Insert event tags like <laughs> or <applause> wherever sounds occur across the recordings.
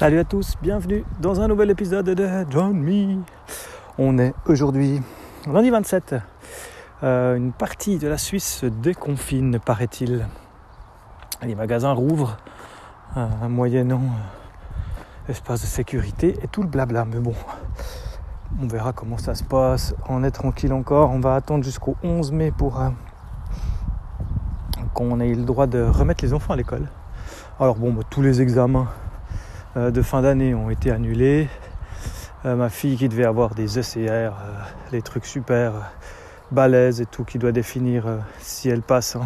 Salut à tous, bienvenue dans un nouvel épisode de Join Me. On est aujourd'hui lundi 27. Euh, une partie de la Suisse se déconfine, paraît-il. Les magasins rouvrent, euh, moyennant euh, espace de sécurité et tout le blabla. Mais bon, on verra comment ça se passe. On est tranquille encore. On va attendre jusqu'au 11 mai pour qu'on ait le droit de remettre les enfants à l'école. Alors bon, bah, tous les examens euh, de fin d'année ont été annulés. Euh, ma fille qui devait avoir des ECR, les euh, trucs super balèzes et tout, qui doit définir si elle passe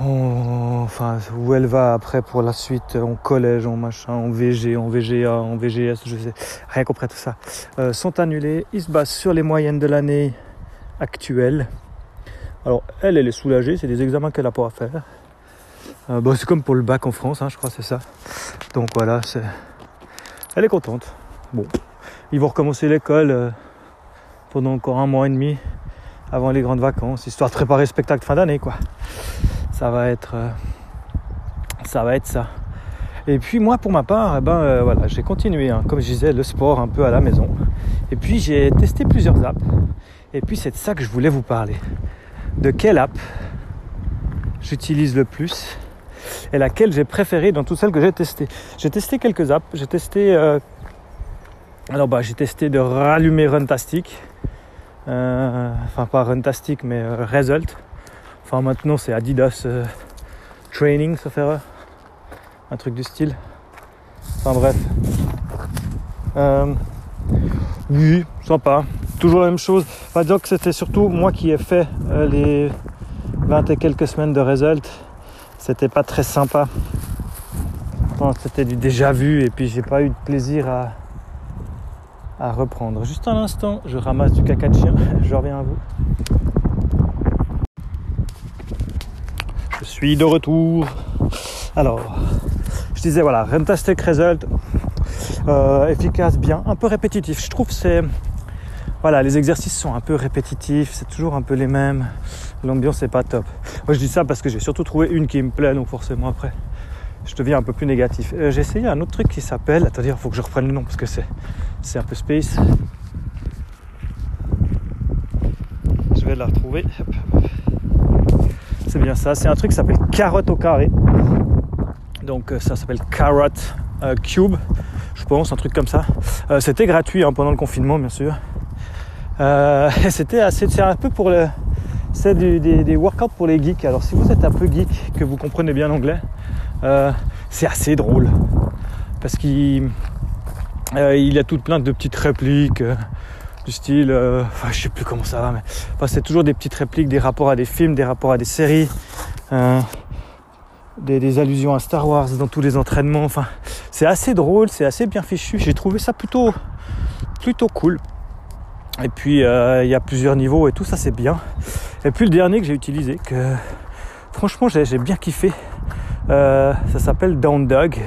enfin où elle va après pour la suite en collège, en machin, en VG, en VGA, en VGS, je sais rien compris tout ça, sont annulés. Ils se basent sur les moyennes de l'année actuelle. Alors elle, elle est soulagée, c'est des examens qu'elle n'a pas à faire. Euh, bah, c'est comme pour le bac en France, hein, je crois, c'est ça. Donc voilà, elle est contente. Bon, ils vont recommencer l'école euh, pendant encore un mois et demi avant les grandes vacances, histoire de préparer le spectacle fin d'année, quoi. Ça va être, euh, ça va être ça. Et puis moi, pour ma part, eh ben voilà, j'ai continué, hein, comme je disais, le sport un peu à la maison. Et puis j'ai testé plusieurs apps. Et puis c'est de ça que je voulais vous parler. De quelle app j'utilise le plus? Et laquelle j'ai préféré dans toutes celles que j'ai testées. J'ai testé quelques apps. J'ai testé. Euh, alors bah j'ai testé de rallumer Runtastic. Euh, enfin pas Runtastic mais euh, Result. Enfin maintenant c'est Adidas Training ça fait un truc du style. Enfin bref. oui, sympa. Toujours la même chose. Enfin, c'était surtout moi qui ai fait les 20 et quelques semaines de Result c'était pas très sympa. C'était du déjà vu et puis j'ai pas eu de plaisir à, à reprendre. Juste un instant, je ramasse du caca de chien, <laughs> je reviens à vous. Je suis de retour. Alors, je disais voilà, Rentastic Result, euh, efficace, bien, un peu répétitif. Je trouve c'est voilà, les exercices sont un peu répétitifs, c'est toujours un peu les mêmes. L'ambiance n'est pas top. Moi je dis ça parce que j'ai surtout trouvé une qui me plaît, donc forcément après je deviens un peu plus négatif. Euh, j'ai essayé un autre truc qui s'appelle, attendez, il faut que je reprenne le nom parce que c'est, c'est un peu space. Je vais la retrouver. C'est bien ça, c'est un truc qui s'appelle carotte au carré. Donc euh, ça s'appelle Carrot euh, Cube, je pense, un truc comme ça. c'était gratuit hein, pendant le confinement, bien sûr. <laughs> c'était assez, c'est un peu pour le, c'est des, workouts pour les geeks. Alors si vous êtes un peu geek, que vous comprenez bien l'anglais, euh, c'est assez drôle. Parce qu'il euh, il y a toute plein de petites répliques euh, du style, enfin je sais plus comment ça va, mais c'est toujours des petites répliques, des rapports à des films, des rapports à des séries, des, des, allusions à Star Wars dans tous les entraînements. Enfin, c'est assez drôle, c'est assez bien fichu. J'ai trouvé ça plutôt, plutôt cool. Et puis il y a plusieurs niveaux et tout ça c'est bien. Et puis le dernier que j'ai utilisé, que franchement j'ai bien kiffé, euh, ça s'appelle Down Dog.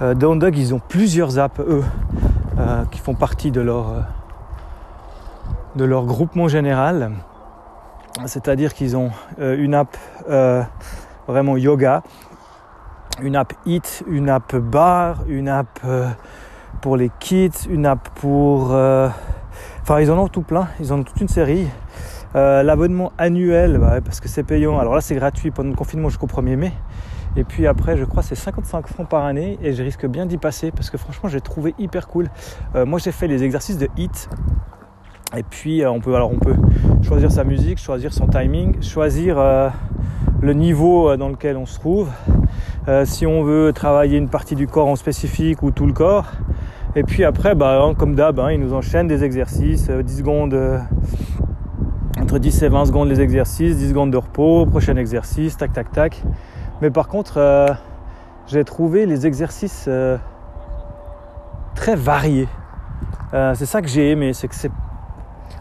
Euh, Down Dog, ils ont plusieurs apps, eux, euh, qui font partie de leur, de leur groupement général. C'est-à-dire qu'ils ont une app vraiment yoga, une app hit, une app bar, une app pour les kits, une app pour... Enfin, ils en ont tout plein, ils en ont toute une série. Euh, l'abonnement annuel, bah parce que c'est payant. Alors là, c'est gratuit pendant le confinement jusqu'au 1er mai. Et puis après, je crois c'est 55 francs par année et je risque bien d'y passer parce que franchement, j'ai trouvé hyper cool. Euh, moi, j'ai fait les exercices de HIT. Et puis, euh, on peut, alors on peut choisir sa musique, choisir son timing, choisir le niveau dans lequel on se trouve. si on veut travailler une partie du corps en spécifique ou tout le corps. Et puis après, bah, hein, comme d'hab, hein, ils nous enchaînent des exercices, 10 secondes entre 10 et 20 secondes les exercices, 10 secondes de repos, prochain exercice, tac tac tac. Mais par contre, euh, j'ai trouvé les exercices euh, très variés. Euh, c'est ça que j'ai aimé, c'est que c'est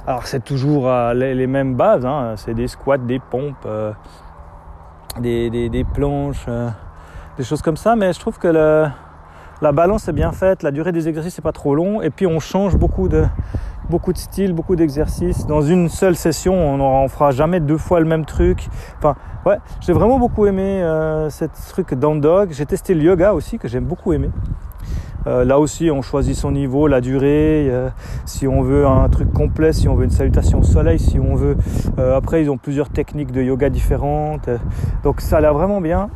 alors c'est toujours les, mêmes bases, hein. c'est des squats, des pompes, des, des, planches, des choses comme ça, mais je trouve que la balance est bien faite, la durée des exercices n'est pas trop long, et puis on change beaucoup de, styles, beaucoup d'exercices. Dans une seule session, on ne fera jamais deux fois le même truc. Enfin, ouais, j'ai vraiment beaucoup aimé euh, cette truc down dog. J'ai testé le yoga aussi, que j'aime beaucoup aimer. là aussi, on choisit son niveau, la durée, si on veut un truc complet, si on veut une salutation au soleil, si on veut. après, ils ont plusieurs techniques de yoga différentes. donc ça a l'air vraiment bien.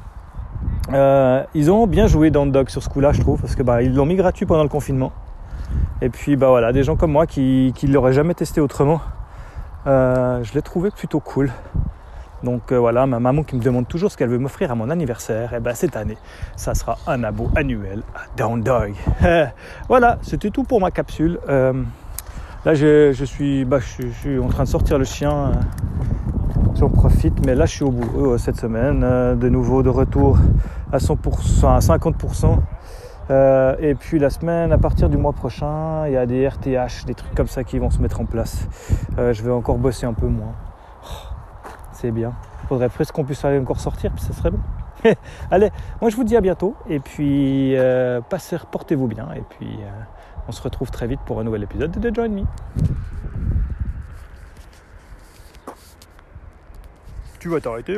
Ils ont bien joué dans le dog sur ce coup-là, je trouve, parce que bah, ils l'ont mis gratuit pendant le confinement. Et puis bah voilà, des gens comme moi qui ne l'auraient jamais testé autrement, je l'ai trouvé plutôt cool. Donc euh, voilà, ma maman qui me demande toujours ce qu'elle veut m'offrir à mon anniversaire, et eh ben cette année, ça sera un abo annuel à Down Dog. <laughs> voilà, c'était tout pour ma capsule. Euh, là, je, suis, bah, je, suis en train de sortir le chien. Euh, j'en profite, mais là, je suis au bout cette semaine. de nouveau, de retour à 100%, à 50%. et puis la semaine, à partir du mois prochain, il y a des RTH, des trucs comme ça qui vont se mettre en place. je vais encore bosser un peu moins c'est bien. Faudrait presque qu'on puisse aller encore sortir, puis ça serait bon. <laughs> Allez, moi je vous dis à bientôt, et puis euh, passez, portez-vous bien, et puis euh, on se retrouve très vite pour un nouvel épisode de Join Me. Tu vas t'arrêter, oui